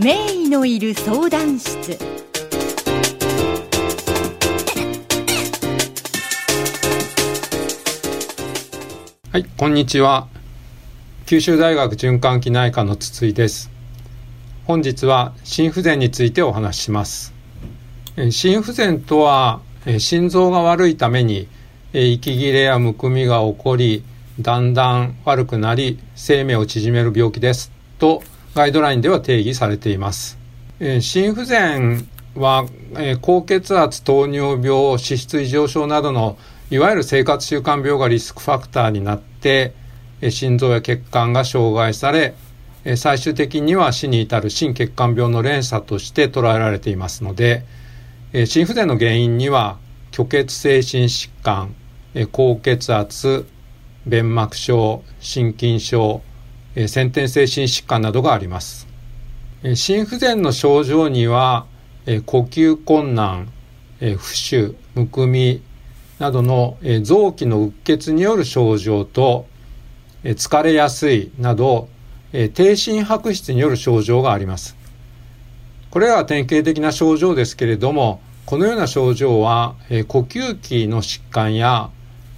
名医のいる相談室はい、こんにちは。九州大学循環器内科の筒井です。本日は心不全についてお話しします。え心不全とは、え心臓が悪いために、え息切れやむくみが起こり、だんだん悪くなり、生命を縮める病気です。と、ガイドラインでは定義されています。えー心不全は、えー高血圧、糖尿病、脂質異常症などのいわゆる生活習慣病がリスクファクターになって、えー心臓や血管が障害され、えー最終的には死に至る心血管病の連鎖として捉えられていますので、えー心不全の原因には虚血性心疾患、えー高血圧、弁膜症、心筋症、え先天性心疾患などがあります。え心不全の症状には、え呼吸困難、え浮腫、むくみなどの、え臓器のうっ血による症状と、え疲れやすいなど、え低心白質による症状があります。これらは典型的な症状ですけれども、このような症状は、え呼吸器の疾患や、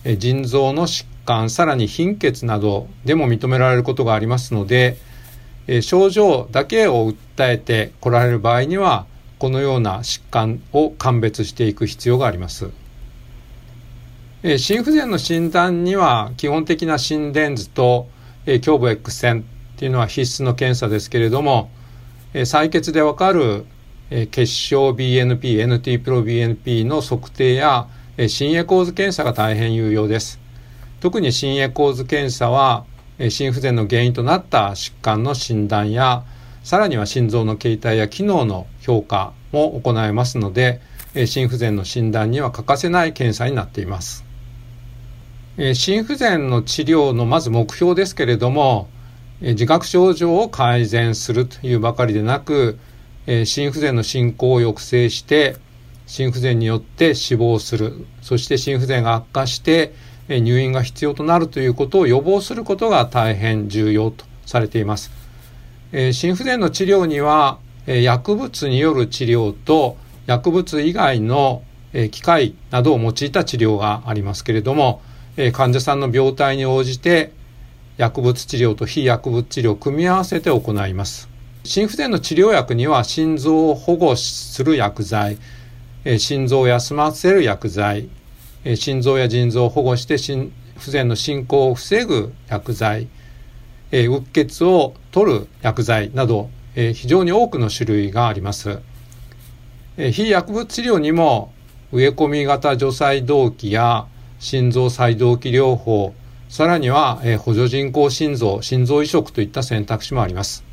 え腎臓の疾患、さらに貧血などでも認められることがありますので、えー症状だけを訴えて来られる場合には、このような疾患を鑑別していく必要があります。えー心不全の診断には基本的な心電図と、えー胸部 X 線っていうのは必須の検査ですけれども、えー採血でわかる、えー血小 BNP、NT プロ BNP の測定や、えー心エコー図検査が大変有用です。特に心エコー図検査は、心不全の原因となった疾患の診断や、さらには心臓の形態や機能の評価も行えますので、心不全の診断には欠かせない検査になっています。心不全の治療のまず目標ですけれども、自覚症状を改善するというばかりでなく、心不全の進行を抑制して、心不全によって死亡する、そして心不全が悪化して、入院が必要となるということを予防することが大変重要とされています。え心不全の治療には、え薬物による治療と薬物以外の、え機械などを用いた治療がありますけれども、え患者さんの病態に応じて薬物治療と非薬物治療を組み合わせて行います。心不全の治療薬には心臓を保護する薬剤、え心臓を休ませる薬剤、え心臓や腎臓を保護して心不全の進行を防ぐ薬剤、えー、うっ血を取る薬剤など、え非常に多くの種類があります。えー非薬物治療にも植え込み型除細動器や心臓細動器療法、さらには、え補助人工心臓、心臓移植といった選択肢もあります。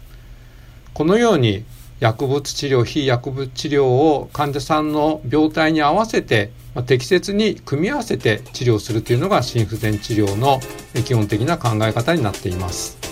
このように薬物治療、非薬物治療を患者さんの病態に合わせて、ま適切に組み合わせて治療するというのが心不全治療の基本的な考え方になっています。